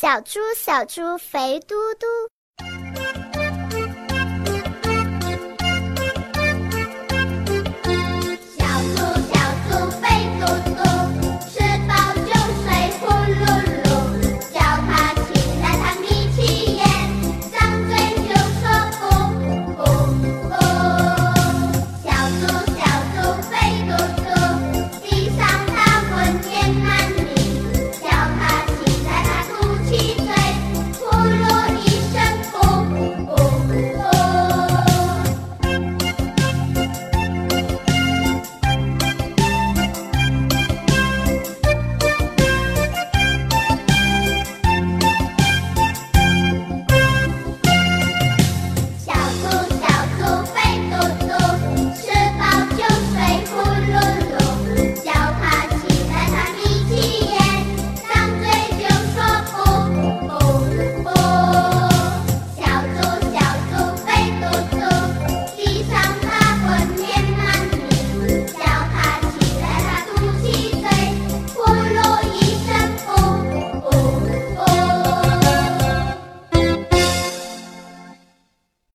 小猪小猪肥嘟嘟。